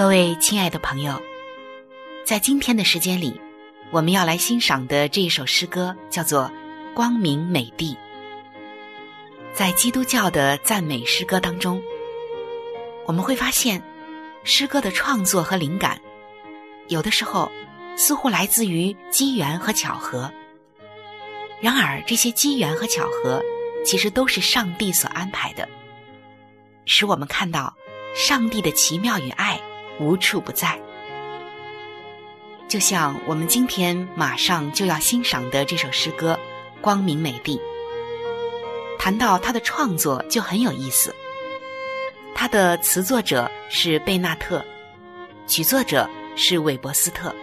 各位亲爱的朋友，在今天的时间里，我们要来欣赏的这一首诗歌叫做《光明美地》。在基督教的赞美诗歌当中，我们会发现，诗歌的创作和灵感，有的时候似乎来自于机缘和巧合。然而，这些机缘和巧合，其实都是上帝所安排的，使我们看到上帝的奇妙与爱。无处不在，就像我们今天马上就要欣赏的这首诗歌《光明美地》。谈到它的创作就很有意思，它的词作者是贝纳特，曲作者是韦伯斯特。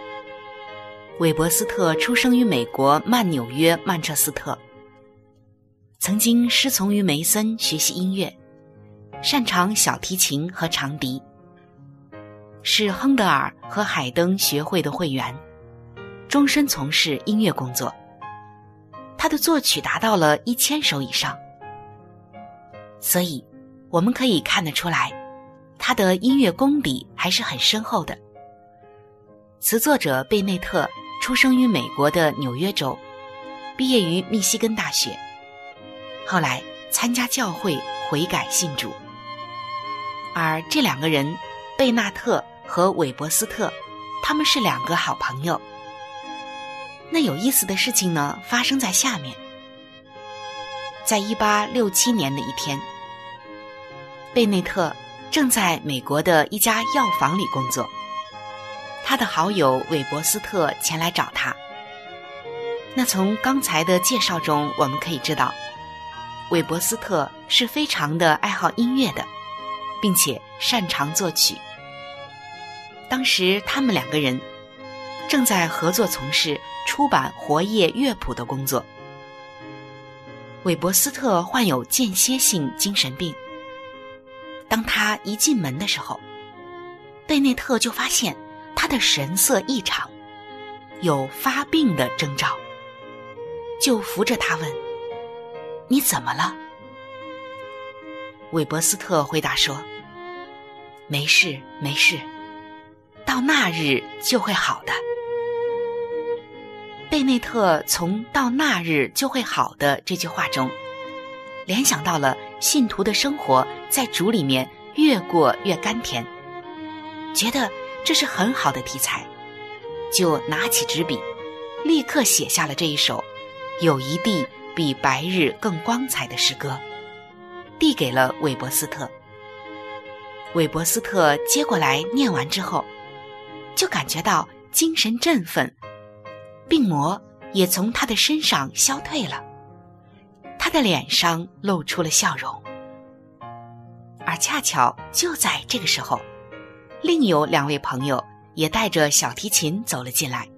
韦伯斯特出生于美国曼纽约曼彻斯特，曾经师从于梅森学习音乐，擅长小提琴和长笛。是亨德尔和海登学会的会员，终身从事音乐工作。他的作曲达到了一千首以上，所以我们可以看得出来，他的音乐功底还是很深厚的。词作者贝内特出生于美国的纽约州，毕业于密西根大学，后来参加教会悔改信主，而这两个人。贝纳特和韦伯斯特，他们是两个好朋友。那有意思的事情呢，发生在下面。在一八六七年的一天，贝内特正在美国的一家药房里工作，他的好友韦伯斯特前来找他。那从刚才的介绍中，我们可以知道，韦伯斯特是非常的爱好音乐的，并且擅长作曲。当时他们两个人正在合作从事出版活页乐谱的工作。韦伯斯特患有间歇性精神病。当他一进门的时候，贝内特就发现他的神色异常，有发病的征兆，就扶着他问：“你怎么了？”韦伯斯特回答说：“没事，没事。”到那日就会好的。贝内特从“到那日就会好的”这句话中，联想到了信徒的生活在主里面越过越甘甜，觉得这是很好的题材，就拿起纸笔，立刻写下了这一首有一地比白日更光彩的诗歌，递给了韦伯斯特。韦伯斯特接过来念完之后。就感觉到精神振奋，病魔也从他的身上消退了，他的脸上露出了笑容。而恰巧就在这个时候，另有两位朋友也带着小提琴走了进来。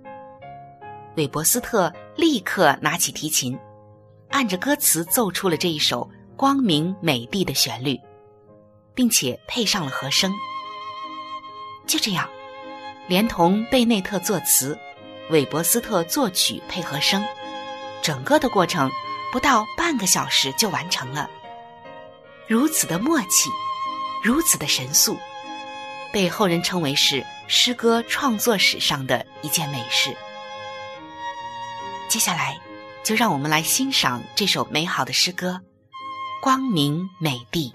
韦伯斯特立刻拿起提琴，按着歌词奏出了这一首光明美丽的旋律。并且配上了和声。就这样，连同贝内特作词，韦伯斯特作曲配合声，整个的过程不到半个小时就完成了。如此的默契，如此的神速，被后人称为是诗歌创作史上的一件美事。接下来，就让我们来欣赏这首美好的诗歌《光明美地》。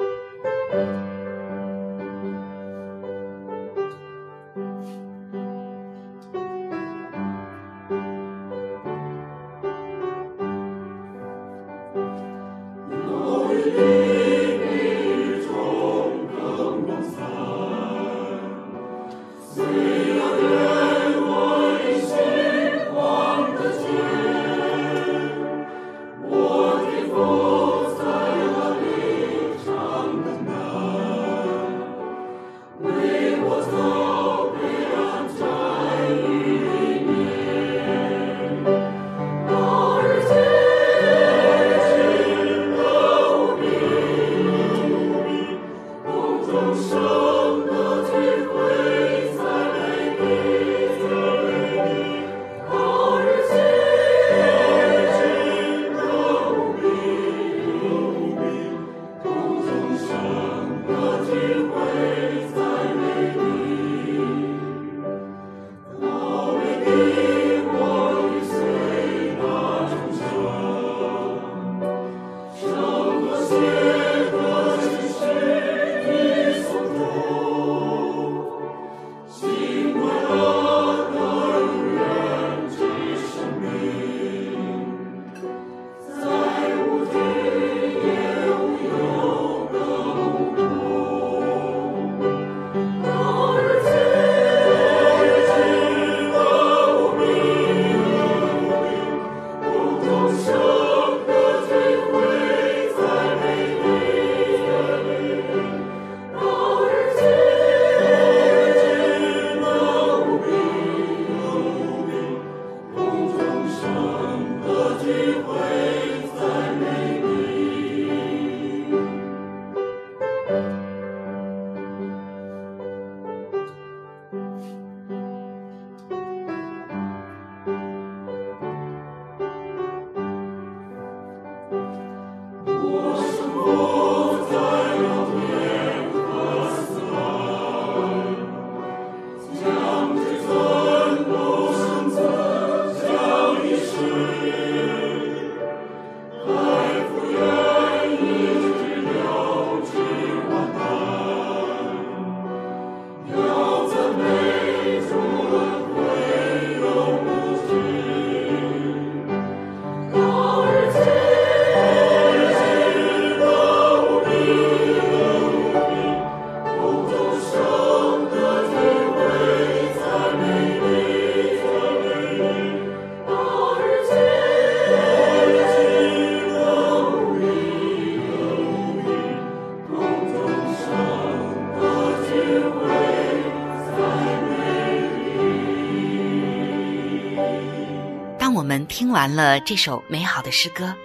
完了这首美好的诗歌，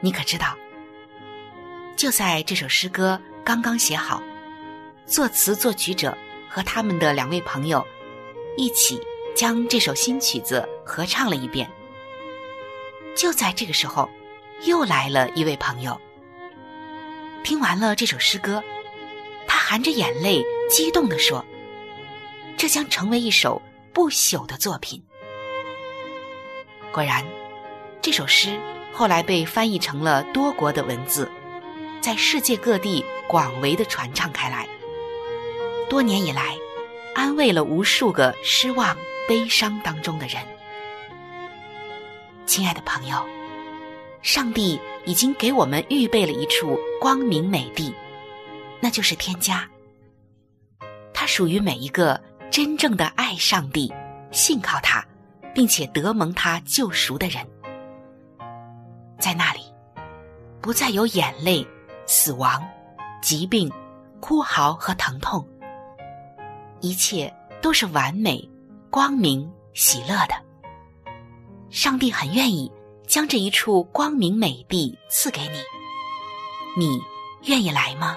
你可知道？就在这首诗歌刚刚写好，作词作曲者和他们的两位朋友一起将这首新曲子合唱了一遍。就在这个时候，又来了一位朋友。听完了这首诗歌，他含着眼泪，激动地说：“这将成为一首不朽的作品。”果然，这首诗后来被翻译成了多国的文字，在世界各地广为的传唱开来。多年以来，安慰了无数个失望、悲伤当中的人。亲爱的朋友，上帝已经给我们预备了一处光明美地，那就是天家。它属于每一个真正的爱上帝、信靠他。并且得蒙他救赎的人，在那里，不再有眼泪、死亡、疾病、哭嚎和疼痛，一切都是完美、光明、喜乐的。上帝很愿意将这一处光明美地赐给你，你愿意来吗？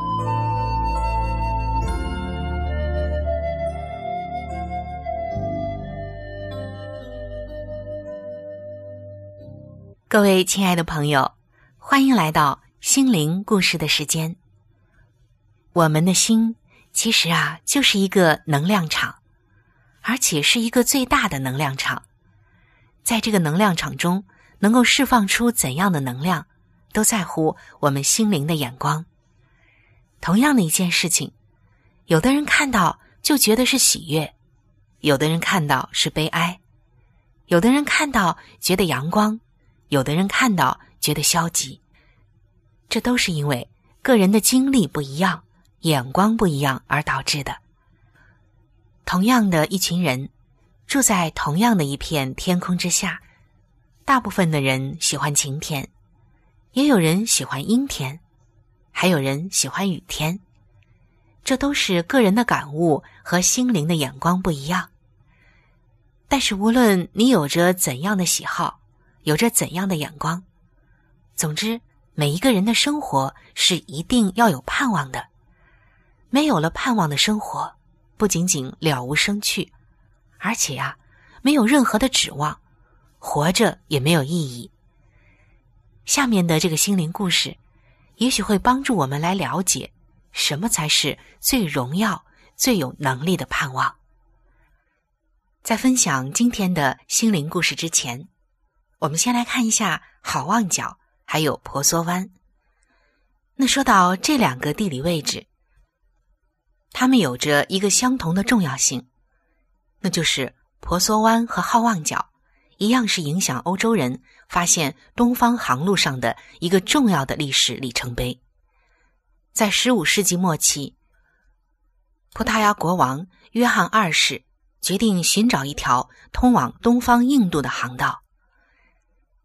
各位亲爱的朋友，欢迎来到心灵故事的时间。我们的心其实啊，就是一个能量场，而且是一个最大的能量场。在这个能量场中，能够释放出怎样的能量，都在乎我们心灵的眼光。同样的一件事情，有的人看到就觉得是喜悦，有的人看到是悲哀，有的人看到觉得阳光。有的人看到觉得消极，这都是因为个人的经历不一样、眼光不一样而导致的。同样的一群人，住在同样的一片天空之下，大部分的人喜欢晴天，也有人喜欢阴天，还有人喜欢雨天。这都是个人的感悟和心灵的眼光不一样。但是，无论你有着怎样的喜好，有着怎样的眼光？总之，每一个人的生活是一定要有盼望的。没有了盼望的生活，不仅仅了无生趣，而且呀，没有任何的指望，活着也没有意义。下面的这个心灵故事，也许会帮助我们来了解什么才是最荣耀、最有能力的盼望。在分享今天的心灵故事之前。我们先来看一下好望角，还有婆娑湾。那说到这两个地理位置，它们有着一个相同的重要性，那就是婆娑湾和好望角一样是影响欧洲人发现东方航路上的一个重要的历史里程碑。在十五世纪末期，葡萄牙国王约翰二世决定寻找一条通往东方印度的航道。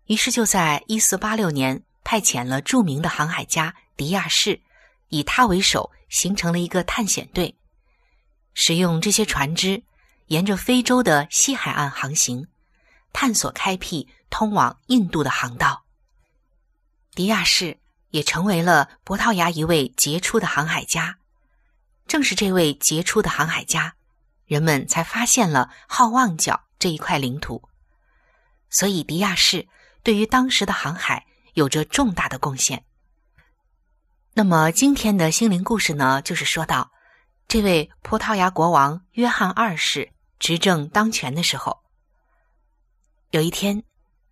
于是，就在一四八六年，派遣了著名的航海家迪亚士，以他为首，形成了一个探险队，使用这些船只，沿着非洲的西海岸航行，探索开辟通往印度的航道。迪亚士也成为了葡萄牙一位杰出的航海家。正是这位杰出的航海家，人们才发现了好望角这一块领土。所以，迪亚士。对于当时的航海有着重大的贡献。那么今天的心灵故事呢，就是说到这位葡萄牙国王约翰二世执政当权的时候，有一天，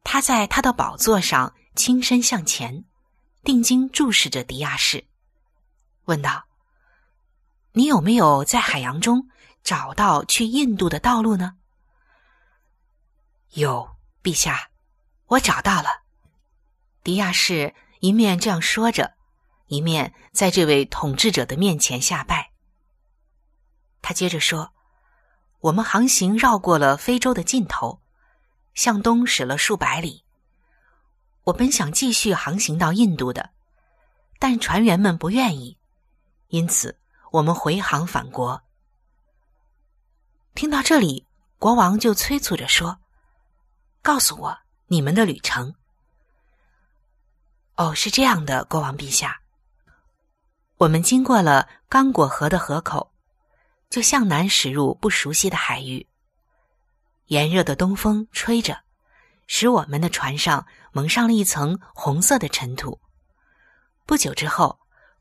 他在他的宝座上轻身向前，定睛注视着迪亚士，问道：“你有没有在海洋中找到去印度的道路呢？”“有，陛下。”我找到了，迪亚士一面这样说着，一面在这位统治者的面前下拜。他接着说：“我们航行绕过了非洲的尽头，向东驶了数百里。我本想继续航行到印度的，但船员们不愿意，因此我们回航返国。”听到这里，国王就催促着说：“告诉我。”你们的旅程，哦，是这样的，国王陛下。我们经过了刚果河的河口，就向南驶入不熟悉的海域。炎热的东风吹着，使我们的船上蒙上了一层红色的尘土。不久之后，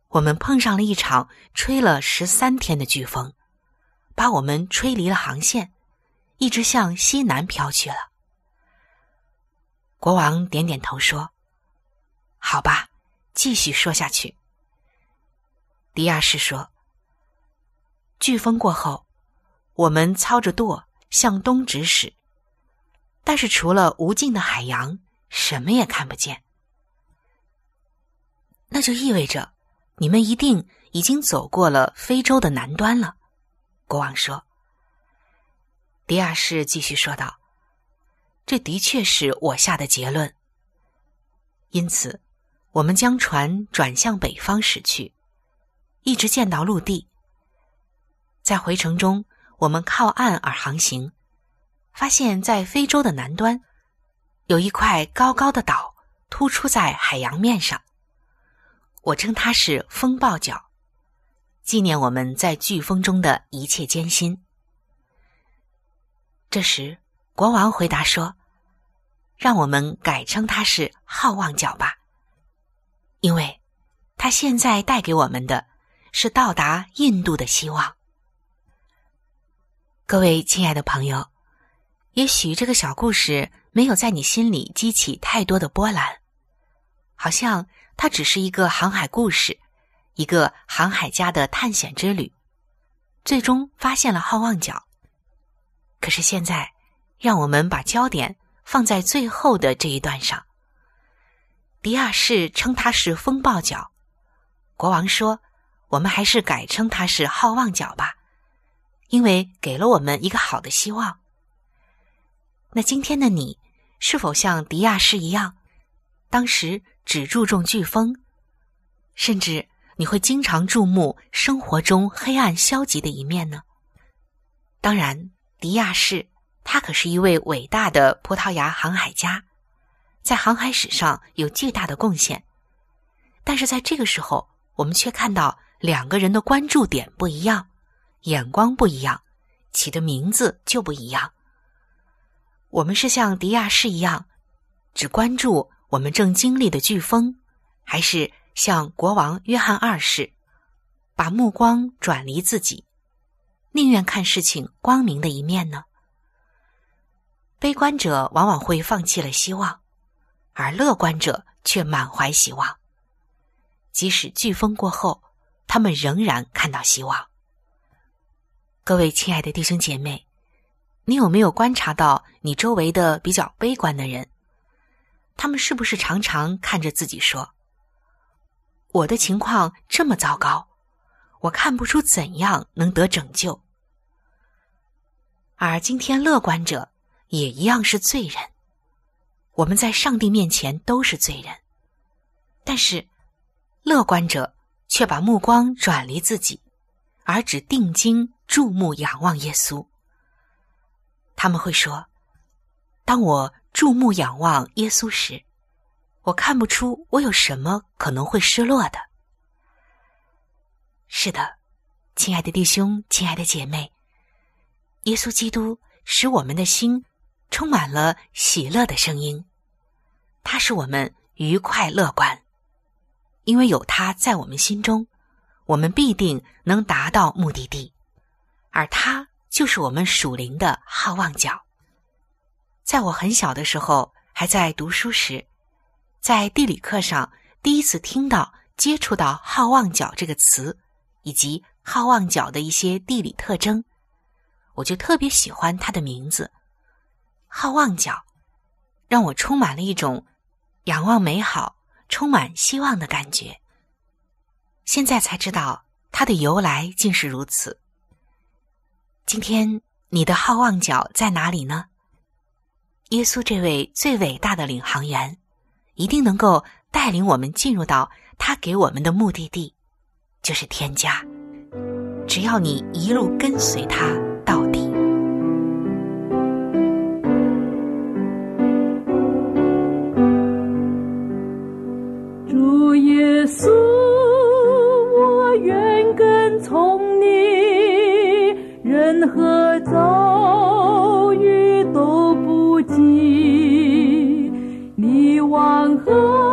我们碰上了一场吹了十三天的飓风，把我们吹离了航线，一直向西南飘去了。国王点点头说：“好吧，继续说下去。”迪亚士说：“飓风过后，我们操着舵向东直驶，但是除了无尽的海洋，什么也看不见。那就意味着你们一定已经走过了非洲的南端了。”国王说。迪亚士继续说道：“这的确是我下的结论。因此，我们将船转向北方驶去，一直见到陆地。在回程中，我们靠岸而航行，发现，在非洲的南端，有一块高高的岛突出在海洋面上。我称它是风暴角，纪念我们在飓风中的一切艰辛。这时，国王回答说：“让我们改称它是好望角吧，因为它现在带给我们的是到达印度的希望。”各位亲爱的朋友，也许这个小故事没有在你心里激起太多的波澜，好像它只是一个航海故事，一个航海家的探险之旅，最终发现了好望角。可是现在，让我们把焦点放在最后的这一段上。迪亚士称它是风暴角，国王说：“我们还是改称它是好望角吧。”因为给了我们一个好的希望。那今天的你是否像迪亚士一样，当时只注重飓风，甚至你会经常注目生活中黑暗消极的一面呢？当然，迪亚士他可是一位伟大的葡萄牙航海家，在航海史上有巨大的贡献。但是在这个时候，我们却看到两个人的关注点不一样。眼光不一样，起的名字就不一样。我们是像迪亚士一样，只关注我们正经历的飓风，还是像国王约翰二世，把目光转离自己，宁愿看事情光明的一面呢？悲观者往往会放弃了希望，而乐观者却满怀希望。即使飓风过后，他们仍然看到希望。各位亲爱的弟兄姐妹，你有没有观察到你周围的比较悲观的人？他们是不是常常看着自己说：“我的情况这么糟糕，我看不出怎样能得拯救。”而今天乐观者也一样是罪人。我们在上帝面前都是罪人，但是乐观者却把目光转离自己，而只定睛。注目仰望耶稣，他们会说：“当我注目仰望耶稣时，我看不出我有什么可能会失落的。”是的，亲爱的弟兄，亲爱的姐妹，耶稣基督使我们的心充满了喜乐的声音，它使我们愉快乐观，因为有它在我们心中，我们必定能达到目的地。而他就是我们属灵的好望角。在我很小的时候，还在读书时，在地理课上第一次听到、接触到“好望角”这个词，以及好望角的一些地理特征，我就特别喜欢它的名字“好望角”，让我充满了一种仰望美好、充满希望的感觉。现在才知道它的由来竟是如此。今天你的好望角在哪里呢？耶稣这位最伟大的领航员，一定能够带领我们进入到他给我们的目的地，就是天家。只要你一路跟随他诉我愿跟从你。任何遭遇都不及你往后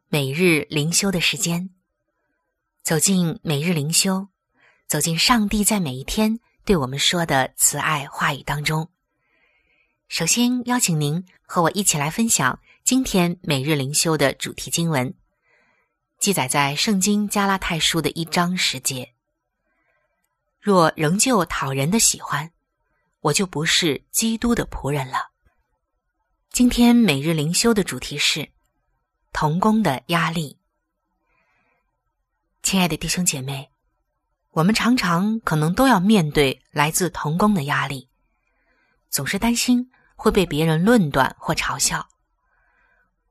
每日灵修的时间。走进每日灵修，走进上帝在每一天对我们说的慈爱话语当中。首先邀请您和我一起来分享今天每日灵修的主题经文，记载在圣经加拉太书的一章十节。若仍旧讨人的喜欢，我就不是基督的仆人了。今天每日灵修的主题是。童工的压力，亲爱的弟兄姐妹，我们常常可能都要面对来自童工的压力，总是担心会被别人论断或嘲笑。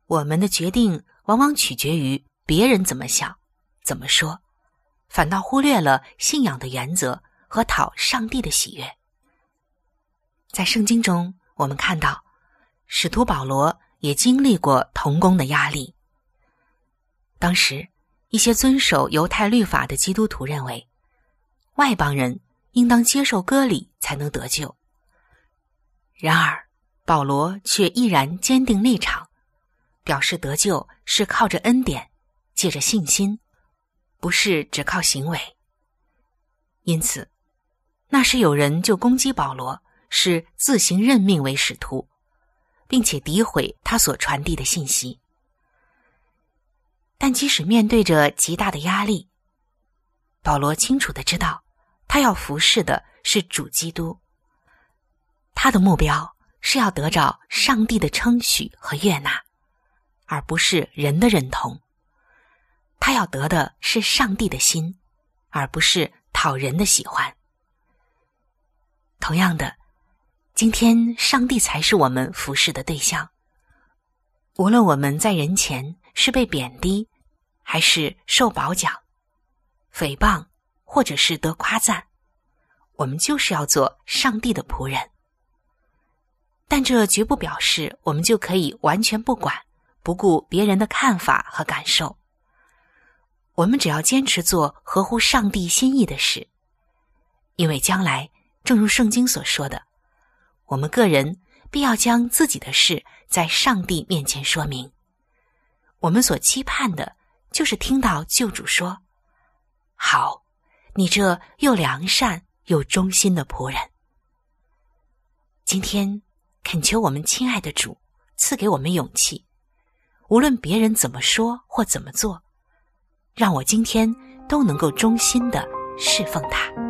我们的决定往往取决于别人怎么想、怎么说，反倒忽略了信仰的原则和讨上帝的喜悦。在圣经中，我们看到使徒保罗。也经历过童工的压力。当时，一些遵守犹太律法的基督徒认为，外邦人应当接受割礼才能得救。然而，保罗却毅然坚定立场，表示得救是靠着恩典，借着信心，不是只靠行为。因此，那时有人就攻击保罗是自行任命为使徒。并且诋毁他所传递的信息，但即使面对着极大的压力，保罗清楚的知道，他要服侍的是主基督。他的目标是要得着上帝的称许和悦纳，而不是人的认同。他要得的是上帝的心，而不是讨人的喜欢。同样的。今天，上帝才是我们服侍的对象。无论我们在人前是被贬低，还是受褒奖、诽谤，或者是得夸赞，我们就是要做上帝的仆人。但这绝不表示我们就可以完全不管、不顾别人的看法和感受。我们只要坚持做合乎上帝心意的事，因为将来，正如圣经所说的。我们个人必要将自己的事在上帝面前说明。我们所期盼的，就是听到救主说：“好，你这又良善又忠心的仆人。”今天恳求我们亲爱的主赐给我们勇气，无论别人怎么说或怎么做，让我今天都能够忠心的侍奉他。